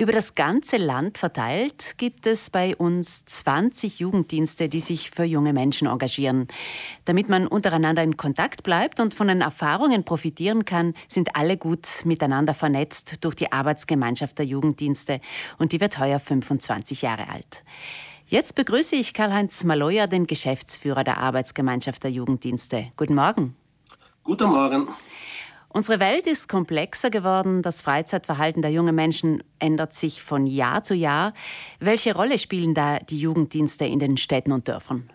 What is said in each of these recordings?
Über das ganze Land verteilt gibt es bei uns 20 Jugenddienste, die sich für junge Menschen engagieren. Damit man untereinander in Kontakt bleibt und von den Erfahrungen profitieren kann, sind alle gut miteinander vernetzt durch die Arbeitsgemeinschaft der Jugenddienste und die wird heuer 25 Jahre alt. Jetzt begrüße ich Karl-Heinz Maloja, den Geschäftsführer der Arbeitsgemeinschaft der Jugenddienste. Guten Morgen. Guten Morgen. Unsere Welt ist komplexer geworden, das Freizeitverhalten der jungen Menschen ändert sich von Jahr zu Jahr. Welche Rolle spielen da die Jugenddienste in den Städten und Dörfern?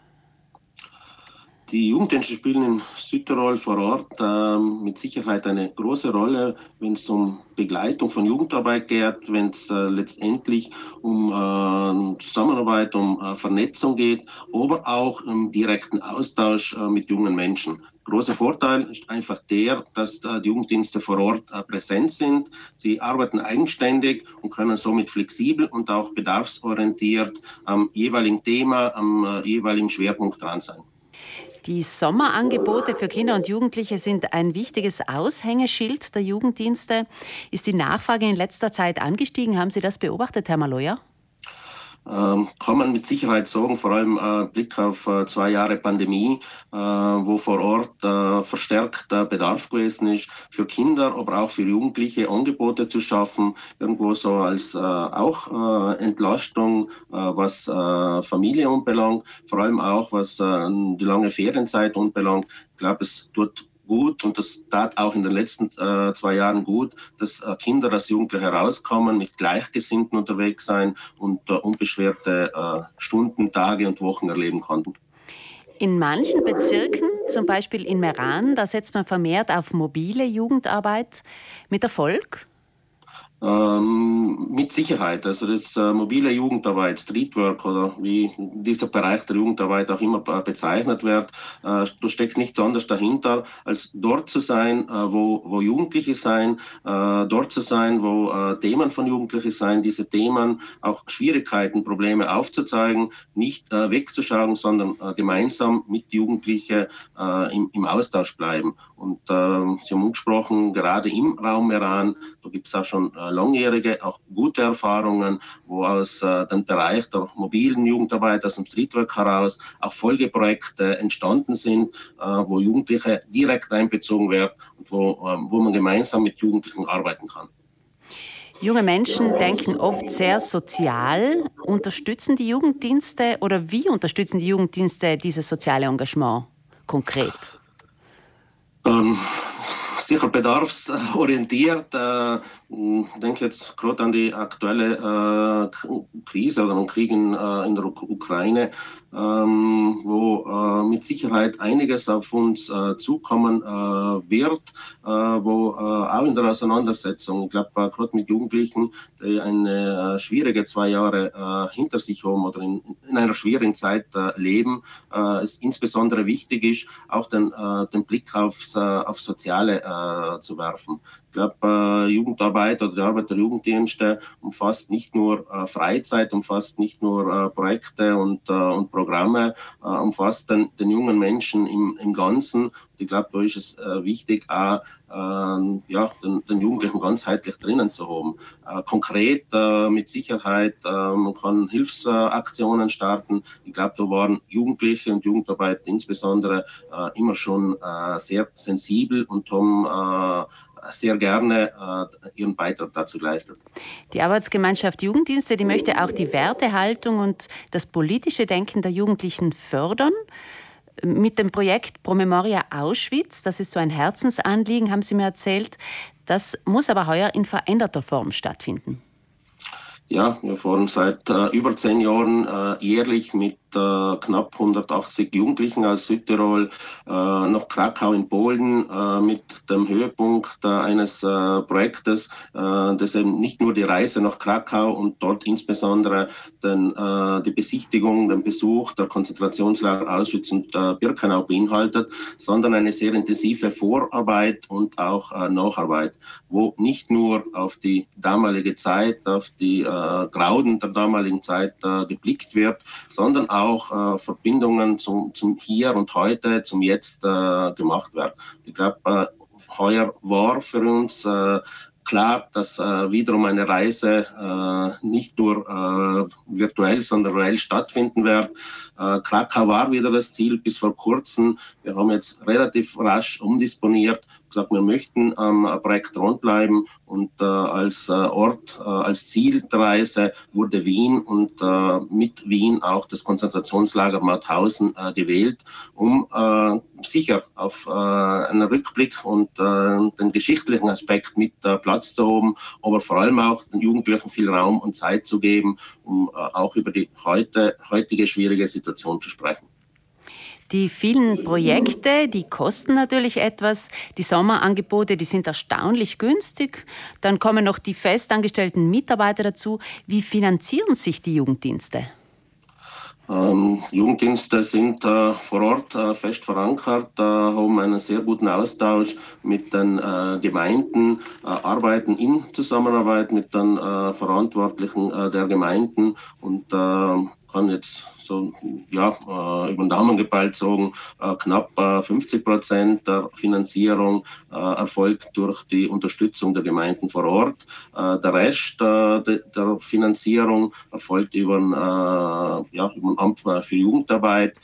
Die Jugenddienste spielen in Südtirol vor Ort äh, mit Sicherheit eine große Rolle, wenn es um Begleitung von Jugendarbeit geht, wenn es äh, letztendlich um äh, Zusammenarbeit, um äh, Vernetzung geht, aber auch im direkten Austausch äh, mit jungen Menschen. Großer Vorteil ist einfach der, dass äh, die Jugenddienste vor Ort präsent sind. Sie arbeiten eigenständig und können somit flexibel und auch bedarfsorientiert am jeweiligen Thema, am jeweiligen Schwerpunkt dran sein. Die Sommerangebote für Kinder und Jugendliche sind ein wichtiges Aushängeschild der Jugenddienste. Ist die Nachfrage in letzter Zeit angestiegen? Haben Sie das beobachtet, Herr Maloyer? Ähm, kann man mit Sicherheit sagen, vor allem äh, Blick auf äh, zwei Jahre Pandemie, äh, wo vor Ort äh, verstärkt Bedarf gewesen ist, für Kinder, aber auch für Jugendliche Angebote zu schaffen, irgendwo so als äh, auch äh, Entlastung, was Familie anbelangt, vor allem auch was die lange Ferienzeit anbelangt. Ich glaube, es tut gut und das tat auch in den letzten äh, zwei Jahren gut, dass äh, Kinder als Jugendliche herauskommen, mit Gleichgesinnten unterwegs sein und äh, unbeschwerte äh, Stunden, Tage und Wochen erleben konnten. In manchen Bezirken, zum Beispiel in Meran, da setzt man vermehrt auf mobile Jugendarbeit mit Erfolg. Ähm, mit Sicherheit. Also das äh, mobile Jugendarbeit, Streetwork oder wie dieser Bereich der Jugendarbeit auch immer bezeichnet wird, äh, steckt nichts anderes dahinter, als dort zu sein, äh, wo, wo Jugendliche sein, äh, dort zu sein, wo äh, Themen von Jugendlichen sein, diese Themen, auch Schwierigkeiten, Probleme aufzuzeigen, nicht äh, wegzuschauen, sondern gemeinsam mit Jugendlichen im, im Austausch bleiben. Und Sie haben angesprochen, gerade im Raum Iran, da gibt es auch schon langjährige, auch gute Erfahrungen, wo aus äh, dem Bereich der mobilen Jugendarbeit, aus dem Streetwork heraus auch Folgeprojekte entstanden sind, äh, wo Jugendliche direkt einbezogen werden und wo, äh, wo man gemeinsam mit Jugendlichen arbeiten kann. Junge Menschen denken oft sehr sozial. Unterstützen die Jugenddienste oder wie unterstützen die Jugenddienste dieses soziale Engagement konkret? Ähm, sicher bedarfsorientiert. Äh, ich denke jetzt gerade an die aktuelle äh, Krise oder den Krieg in, äh, der Ukraine, ähm, äh, Sicherheit einiges auf uns äh, zukommen äh, wird, äh, wo äh, auch in der Auseinandersetzung, ich glaube gerade mit Jugendlichen, die eine schwierige zwei Jahre hinter sich haben oder in, in einer schwierigen Zeit leben, es insbesondere wichtig ist, auch den, den Blick aufs, auf Soziale zu werfen. Glaube, äh, Jugendarbeit oder die Arbeit der Jugenddienste umfasst nicht nur äh, Freizeit, umfasst nicht nur äh, Projekte und, und Programme, umfasst den, den jungen Menschen im, im Ganzen. Ich glaube, da ist es wichtig, auch ähm, ja, den, den, Jugendlichen ganzheitlich drinnen zu haben. konkret mit Sicherheit, man kann Hilfsaktionen starten. Ich glaube, da waren Jugendliche und Jugendarbeit insbesondere immer schon sehr sensibel und haben sehr gerne äh, ihren Beitrag dazu leistet. Die Arbeitsgemeinschaft Jugenddienste, die möchte auch die Wertehaltung und das politische Denken der Jugendlichen fördern. Mit dem Projekt Promemoria Auschwitz, das ist so ein Herzensanliegen, haben Sie mir erzählt. Das muss aber heuer in veränderter Form stattfinden. Ja, wir fahren seit äh, über zehn Jahren äh, jährlich mit äh, knapp 180 Jugendlichen aus Südtirol äh, nach Krakau in Polen äh, mit dem Höhepunkt äh, eines äh, Projektes, äh, das eben nicht nur die Reise nach Krakau und dort insbesondere den, die Besichtigung, den Besuch der Konzentrationslager Auschwitz und Birkenau beinhaltet, sondern eine sehr intensive Vorarbeit und auch Nacharbeit, wo nicht nur auf die damalige Zeit, auf die Grauden der damaligen Zeit geblickt wird, sondern auch auch äh, Verbindungen zum, zum Hier und Heute, zum Jetzt äh, gemacht werden. Ich glaube, äh, heuer war für uns äh, klar, dass äh, wiederum eine Reise äh, nicht nur virtuell, sondern reell stattfinden wird. Krakau war wieder das Ziel bis vor kurzem. Wir haben jetzt relativ rasch umdisponiert gesagt, wir möchten am Projekt dranbleiben und äh, als äh, Ort, äh, als Ziel der Reise wurde Wien und äh, mit Wien auch das Konzentrationslager Mauthausen äh, gewählt, um äh, sicher auf einen Rückblick und den geschichtlichen Aspekt mit Platz zu haben, aber vor allem auch den Jugendlichen viel Raum und Zeit zu geben, um auch über die heute, heutige schwierige Situation zu sprechen. Die vielen Projekte, die kosten natürlich etwas. Die Sommerangebote, die sind erstaunlich günstig. Dann kommen noch die festangestellten Mitarbeiter dazu. Wie finanzieren sich die Jugenddienste? Ähm, Jugenddienste sind äh, vor Ort äh, fest verankert, äh, haben einen sehr guten Austausch mit den äh, Gemeinden, äh, arbeiten in Zusammenarbeit mit den äh, Verantwortlichen der Gemeinden und kann jetzt so ja, äh, über den Daumen gepeilt sagen, äh, knapp 50 äh, Prozent der Finanzierung erfolgt durch die Unterstützung der Gemeinden vor Ort. der Rest der Finanzierung erfolgt über ein, ja, über ein Amt für Jugendarbeit,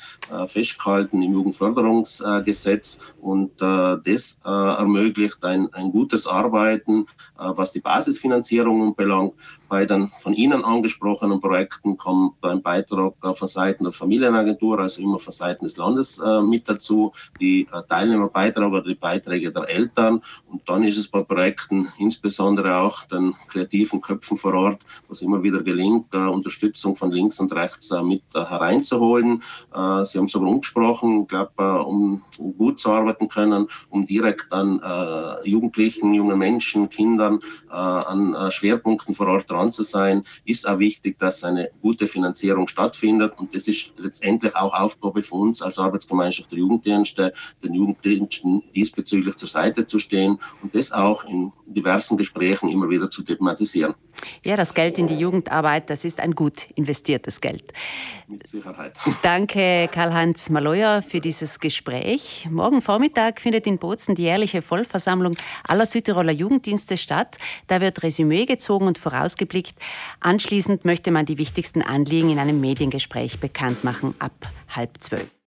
festgehalten im Jugendförderungsgesetz und das ermöglicht ein, ein gutes Arbeiten, was die Basisfinanzierung belangt. Bei den von Ihnen angesprochenen Projekten kommt ein Beitrag von Seiten der Familienagentur, also immer von Seiten des Landes äh, mit dazu, die äh, Teilnehmerbeiträge oder die Beiträge der Eltern. Und dann ist es bei Projekten insbesondere auch den kreativen Köpfen vor Ort, was immer wieder gelingt, äh, Unterstützung von links und rechts äh, mit äh, hereinzuholen. Äh, Sie haben sogar umgesprochen, ich glaube, um gut zu arbeiten können, um direkt an Jugendlichen, junge Menschen, Kindern an Schwerpunkten vor Ort dran zu sein, ist auch wichtig, dass eine gute Finanzierung stattfindet. Und das ist letztendlich auch Aufgabe von uns als Arbeitsgemeinschaft der Jugenddienste, den Jugenddiensten diesbezüglich zur Seite zu stehen und das auch in diversen Gesprächen immer wieder zu thematisieren. Ja, das Geld in die Jugendarbeit, das ist ein gut investiertes Geld. Mit Sicherheit. Danke, Karl-Heinz Maloyer, für dieses Gespräch. Morgen Vormittag findet in Bozen die jährliche Vollversammlung aller Südtiroler Jugenddienste statt. Da wird Resümee gezogen und vorausgeblickt. Anschließend möchte man die wichtigsten Anliegen in einem Mediengespräch bekannt machen ab halb zwölf.